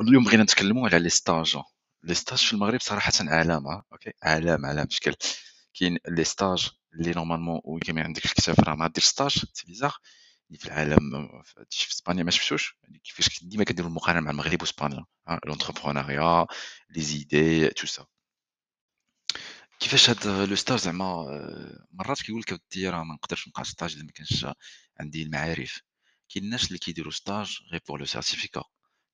اليوم بغينا نتكلموا على لي ستاج لي ستاج في المغرب صراحه علامه اوكي علامه علامه بشكل كاين لي ستاج اللي نورمالمون ويلي ما عندكش الكتاب راه ما دير ستاج سي بيزار يعني في العالم آه، في اسبانيا ما شفتوش يعني كيفاش ديما كديروا المقارنه مع المغرب واسبانيا لونتربرونيا لي زيدي تو سا كيفاش هاد آه، لو ستاج زعما آه، مرات كيقول لك ودي راه ما نقدرش نبقى ستاج الا ما كانش عندي المعارف كاين الناس اللي كيديروا ستاج غير بور لو سيرتيفيكا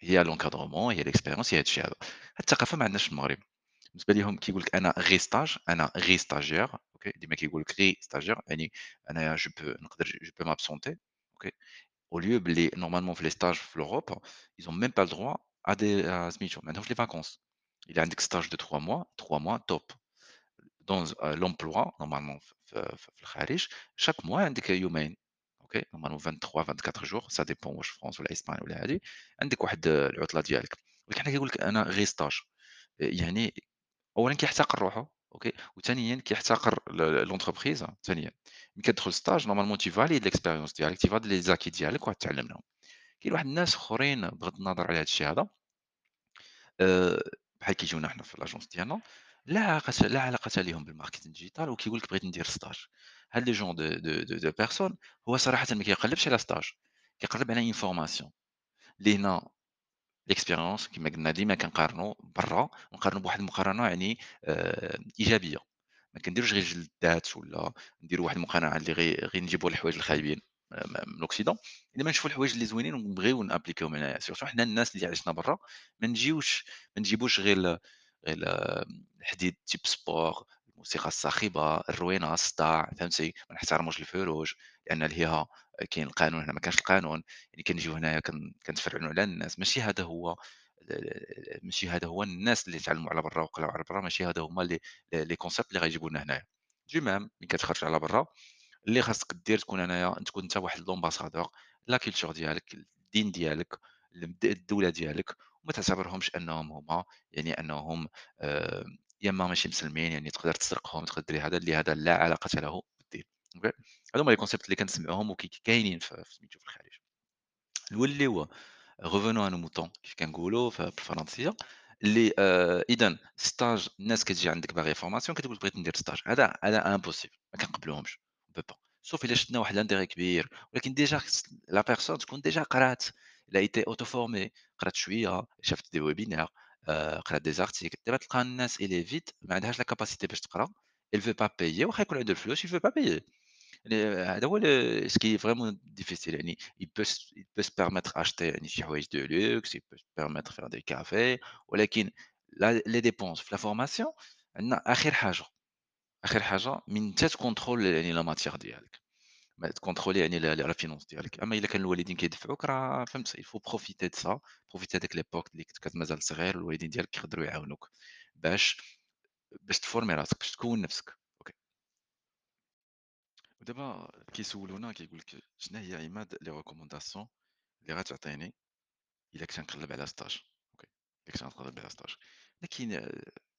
Il y a l'encadrement, il y a l'expérience, il y a le chien. C'est ce que je veux disent Nous avons un ré-stage, un ré-stagiaire. Les gens qui ont un ré-stagiaire, ils que Je peux m'absenter. Au lieu de faire des stages en Europe, ils n'ont même pas le droit à des vacances. Il y a un stage de trois mois, trois mois, top. Dans euh, l'emploi, normalement, chaque mois, il y a un ré-stagiaire. اوكي نورمالمون 23 24 جور سا ديبون واش فرونس ولا اسبانيا ولا هادي عندك واحد العطله ديالك ولكن حنا كيقول لك انا غير ستاج يعني اولا كيحتقر روحه اوكي وثانيا كيحتقر لونتربريز ثانيا ملي كتدخل ستاج نورمالمون تي فاليد ليكسبيريونس ديالك تي فاليد لي زاكي ديالك وتعلم منهم كاين واحد الناس اخرين بغض النظر على هذا الشيء آه، هذا بحال كيجيونا حنا في لاجونس ديالنا لا علاقه لا علاقه لهم بالماركتينغ ديجيتال وكيقول لك بغيت ندير ستاج هاد لي جون دو دو دو, بيرسون هو صراحه ما كيقلبش على ستاج كيقلب على انفورماسيون فورماسيون اللي هنا ليكسبيريونس كما قلنا ديما كنقارنوا برا ونقارنوا بواحد المقارنه يعني آه، ايجابيه ما كنديروش غير جلدات ولا نديروا واحد المقارنه اللي غير غير نجيبوا الحوايج الخايبين آه، من لوكسيدون انما نشوفوا الحوايج اللي زوينين ونبغيو نابليكيو هنايا سيرتو حنا الناس اللي عشنا برا ما نجيوش ما نجيبوش غير غير الحديد آه، تيب سبور الموسيقى الصاخبه الروينه الصداع فهمتي ما نحترموش الفروج لان لهيها كاين القانون هنا ما كانش القانون يعني كنجيو هنايا كنتفرعنوا على الناس ماشي هذا هو آه، ماشي هذا هو الناس اللي تعلموا على برا وقلاو على برا ماشي هذا هما لي لي كونسيبت اللي غيجيبوا لنا هنايا دي ميم ملي كتخرج على برا اللي خاصك دير تكون هنايا تكون انت واحد لومباسادور لا كولتور ديالك الدين ديالك الدوله ديالك وما تعتبرهمش انهم هما يعني انهم آه، يا اما ماشي مسلمين يعني تقدر تسرقهم تقدر دير هذا اللي هذا لا علاقه له بالدين اوكي هادو هما لي كونسيبت اللي كنسمعوهم وكاينين في في الخارج نوليو غوفونو ان موتون كيف كنقولوا في الفرنسيه اللي آه اذا ستاج الناس كتجي عندك باغي فورماسيون كتقول بغيت ندير ستاج هذا هذا امبوسيبل ما كنقبلوهمش بابا سوف الا شفنا واحد لانديغي كبير ولكن ديجا لا بيرسون تكون ديجا قرات لا ايتي اوتو فورمي قرات شويه شافت دي ويبينار قرات دي زارتيكل دابا تلقى vite, mais il veut pas payer il de il veut pas payer euh, ah, ce qui est vraiment difficile hein, il peut se permettre acheter une de luxe il peut se permettre faire des cafés les dépenses la formation à la dernière contrôle la matière ما تكونترولي يعني لا فينونس ديالك اما الا كان الوالدين كيدفعوك راه فهمت الفو بروفيتي دو سا بروفيتي لي ليبوك اللي كنت مازال صغير الوالدين ديالك يقدروا يعاونوك باش باش تفورمي راسك باش تكون نفسك اوكي ودابا كيسولونا كيقول لك شنو هي عماد لي ريكومونداسيون اللي غتعطيني الا كنت نقلب على ستاج اوكي الا كنت نقلب على ستاج لكن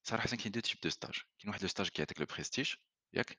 صراحه كاين دو تيب دو ستاج كاين واحد لو ستاج كيعطيك لو بريستيج ياك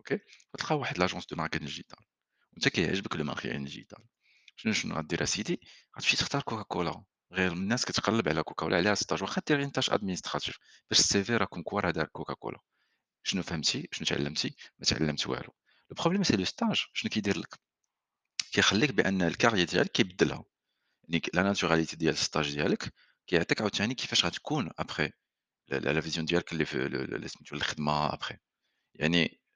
أوكي، تلقى واحد لاجونس دو ماركتينغ ديجيتال، وأنت كيعجبك لو ماركتينغ ديجيتال، شنو شنو غدير أسيدي، غتمشي تختار كوكا كولا، غير الناس كتقلب على كوكا كولا عليها ستاج واخا دير غير تاج أدمينستراتيف باش السي في راه كوم كوا راه دار كوكا كولا، شنو فهمتي شنو تعلمتي ما تعلمت والو، بروبليم سي لو ستاج شنو كيدير لك كيخليك بأن الكارير ديالك كيبدلها، يعني لا ناتوراليتي ديال الستاج ديالك كيعطيك عاوتاني كيفاش غتكون أبخي لا فيزيون ديالك اللي في سميتو الخدمة أبخي، يعني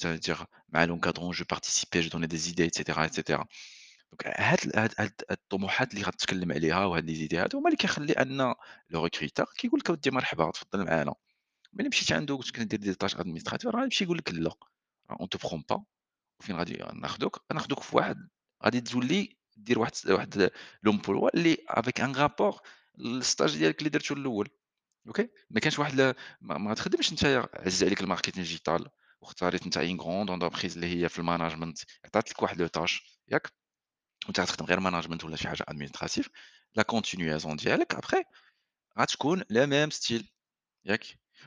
Ça veut dire مع l'encadrant je participais, je donnais des idées et cetera et هاد هاد هاد الطموحات اللي غتتكلم عليها وهاد لي زيدي هادو هما اللي كيخلي ان لو ريكروتور كيقول لك اودي مرحبا تفضل معانا ملي مشيت عنده قلت كندير دي طاش ادمينستراتيف راه يمشي يقول لك لا اون تو برون با وفين غادي ناخذوك ناخذوك في واحد غادي تولي دير واحد واحد لومبلوا اللي افيك ان رابور الستاج ديالك اللي درتو الاول اوكي ما كانش واحد ما, ما تخدمش انت عز عليك الماركتينغ ديجيتال tu as fait une grande entreprise, qui as fait le management, tu as a le quart de tâche, ou tu as un management ou une charge administrative, la continuation du dialogue après, elle va être le même style.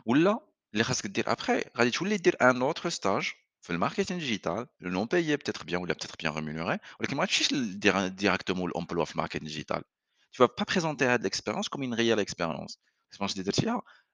Ou là, les gens se après, je voulais dire un autre stage, le marketing digital, le non payé peut-être bien, ou le peut-être bien rémunéré, ou le quinquemin, tu dis directement l'emploi du marketing digital. Tu ne vas pas présenter l'expérience comme une réelle expérience. C'est mon chétif.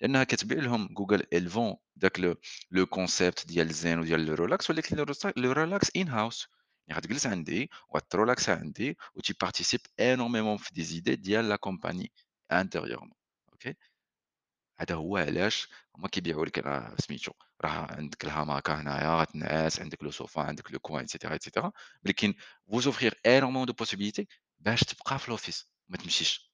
لانها كتبيع لهم جوجل الفون داك لو كونسيبت ديال الزين وديال الريلاكس ولكن الريلاكس ان هاوس يعني غتجلس عندي وغتريلاكس عندي و تي بارتيسيب انورميمون في دي زيدي ديال لا كومباني انتيريورمون اوكي هذا هو علاش هما كيبيعوا لك راه سميتو راه عندك الهاماكا هنايا غتنعس عندك لو سوفا عندك لو كوان ايتترا ايتترا ولكن فوز اوفرير انورمون دو بوسيبيليتي باش تبقى في لوفيس ما تمشيش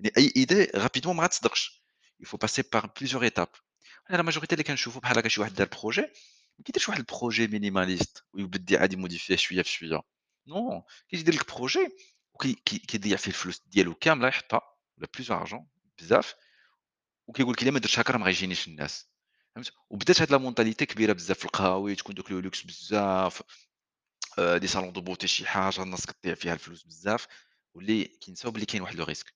يعني اي ايدي رابيدمون ما تصدقش il باسي passer par plusieurs étapes انا لا ماجوريتي اللي كنشوفو بحال هكا شي واحد دار بروجي ما كيديرش واحد البروجي مينيماليست ويبدي عادي موديفيه شويه في شويه نو كيدير لك بروجي وكيضيع فيه الفلوس ديالو كامله يحطها ولا بلوزيغ ارجون بزاف وكيقول لك الا ما درتش هكا راه ما غايجينيش الناس فهمت وبدات هاد لا مونتاليتي كبيره بزاف في القهاوي تكون دوك لو لوكس بزاف دي صالون دو بوتي شي حاجه الناس كتضيع فيها الفلوس بزاف واللي كينساو بلي كاين واحد لو ريسك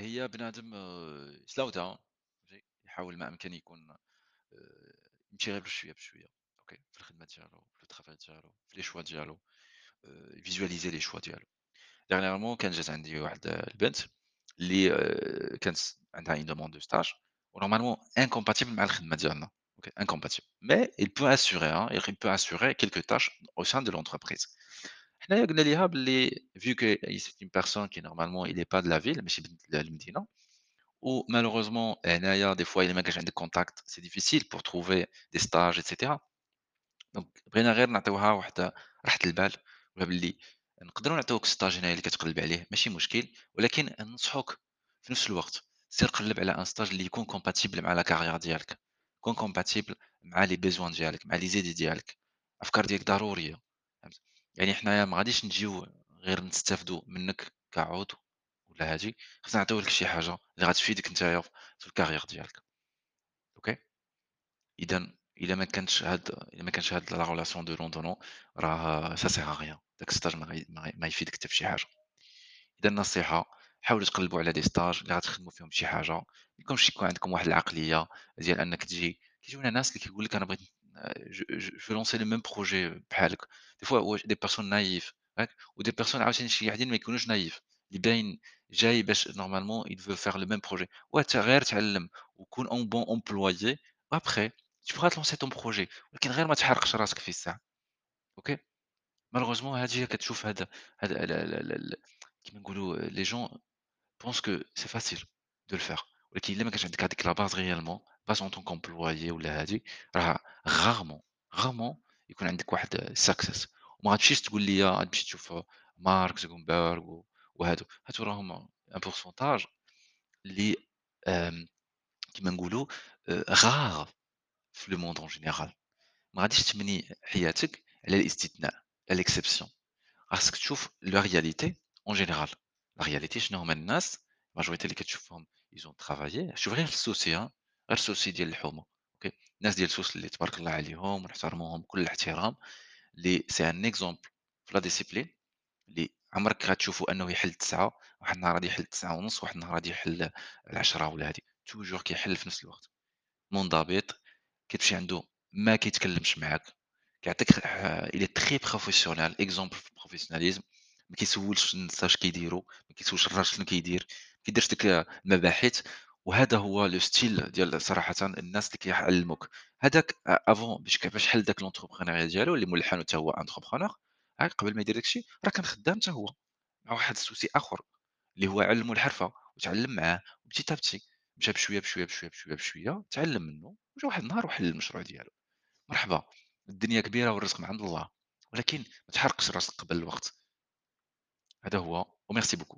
هي بنادم آه، سلاوتها il يحاول ما امكن يكون يمشي غير بشويه بشويه اوكي في الخدمه ديالو في ديالو في لي شوا ديالو فيزواليزي لي شوا ديالو كان جات عندي واحد البنت اللي عندها il peut assurer il peut assurer quelques tâches au sein de l'entreprise vu que c'est une personne qui normalement il pas de la ville ou malheureusement eh, des fois il ما c'est difficile pour trouver des stages etc Donc بغينا غير نعطيوها واحد راحه البال ولا باللي نقدروا نعطيوك ستاج هنايا اللي كتقلب عليه ماشي مشكل ولكن ننصحوك يعني حنايا ما غاديش نجيو غير نستافدو منك كعود ولا هادي خصنا نعطيو لك شي حاجه اللي غتفيدك نتايا في الكارير ديالك اوكي اذا الا ما كانش هاد الا ما كانش هاد لا ريلاسيون دو لون راه سا سيغ غيان داك ستاج ما, غي... ما يفيدك حتى فشي حاجه اذا النصيحه حاولوا تقلبوا على دي ستاج اللي غتخدموا فيهم شي حاجه ما يكونش يكون عندكم واحد العقليه ديال انك تجي كيجيونا ناس اللي كيقول لك انا بغيت je, veux lancer le même projet euh, des fois des personnes naïves ou des personnes ah, mais qui sont naïves normalement il veut faire le même projet ou un bon employé après tu pourras lancer ton projet malheureusement les gens pensent que c'est facile de le faire la base réellement en tant qu'employé ou rarement rarement il un euh, success on dire tu ah, Mark Zuckerberg ou un pourcentage les euh, qui euh, rare le monde en général tu de elle est l'exception parce que tu vois la réalité en général la réalité je majorité les gens ils ont travaillé je suis غير سوسي ديال الحومه اوكي الناس ديال سوس اللي تبارك الله عليهم ونحترموهم كل الاحترام اللي سي ان اكزومبل في لا ديسيبلين اللي عمرك غتشوفوا انه يحل تسعة واحد النهار غادي يحل تسعة ونص واحد النهار غادي يحل العشرة ولا هادي توجور كيحل في نفس الوقت منضبط كتمشي عنده ما كيتكلمش معاك كيعطيك الى تري بروفيسيونيل اكزومبل في البروفيسيوناليزم ما كيسولش الناس اش كيديروا ما كيسولش الراجل شنو كيدير ما كيديرش ديك المباحث وهذا هو لو ستيل ديال صراحه الناس اللي كيعلموك هذاك افون باش كيفاش حل داك لونتربرونيا ديالو اللي ملحن حتى هو انتربرونور قبل ما يدير داكشي راه كان خدام حتى هو مع واحد السوسي اخر اللي هو علمو الحرفه وتعلم معاه وبتي بتي مشى بشويه بشويه بشويه بشويه بشويه تعلم منه وجا واحد النهار وحل المشروع ديالو مرحبا الدنيا كبيره والرزق من عند الله ولكن ما تحرقش راسك قبل الوقت هذا هو وميرسي بوكو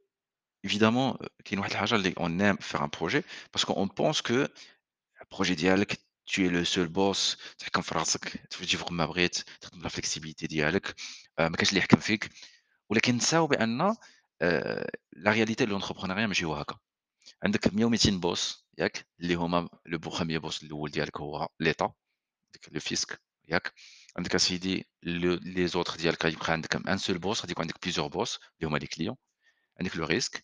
évidemment, euh, on aime faire un projet parce qu'on pense que le projet idéal, tu es le seul boss, tu es comme ça, tu veux vivre ma brite, tu as la flexibilité idéale, euh, mais qu'est-ce qu'il y a comme fait Ou la kinsa ou bien non, euh, la réalité de l'entrepreneuriat, mais je vois quand. Un de mes métiers de boss, yak, les hommes, le premier boss, le world idéal, l'État, le fisc, yak, en tout cas, si dit les autres, ils prennent comme un seul boss, c'est-à-dire qu'on a plusieurs boss, les clients, on a le risque,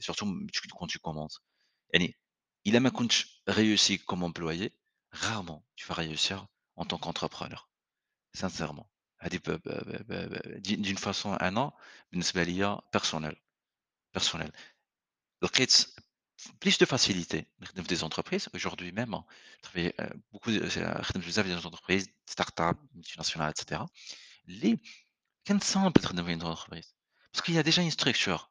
surtout quand tu commences il a ma réussi comme employé rarement tu vas réussir en tant qu'entrepreneur sincèrement bah, bah, bah, d'une façon d'une façon un an' ليا personnel personnel plus de facilité des entreprises aujourd'hui même hein, euh, beaucoup de- euh, entreprises start up multinationales etc les كان صعب تخدم une entreprise parce qu'il y a déjà une structure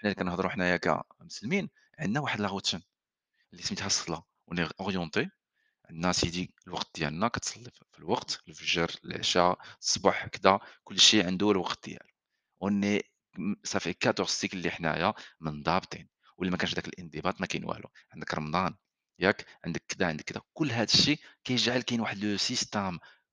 حنا اللي كنهضروا حنايا كمسلمين عندنا واحد لاغوتشن اللي سميتها الصلاه وني اوريونتي عندنا سيدي الوقت ديالنا كتصلي في الوقت الفجر العشاء الصباح هكذا كلشي عنده الوقت ديالو وني صافي 14 سيكل اللي حنايا منضبطين واللي ما كانش داك الانضباط ما كاين والو عندك رمضان ياك عندك كذا عندك كذا كل هذا الشيء كيجعل كاين واحد لو سيستام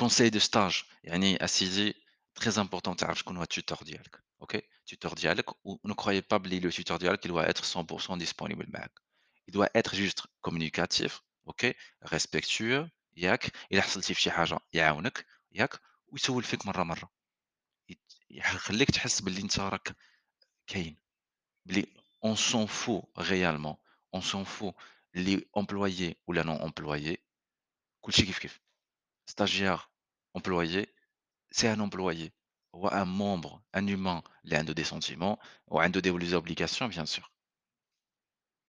Conseil de stage. يعني اسيزي très important تعرف شكون هو ديالك اوكي ديالك ne croyez pas que le doit être 100% disponible il doit être juste communicatif ok? respectueux ياك الا حصلتي فشي حاجه يعاونك ياك يسول فيك مره مره يخليك تحس باللي انت employé c'est un employé ou un membre un humain l'un de des sentiments ou un de des obligations bien sûr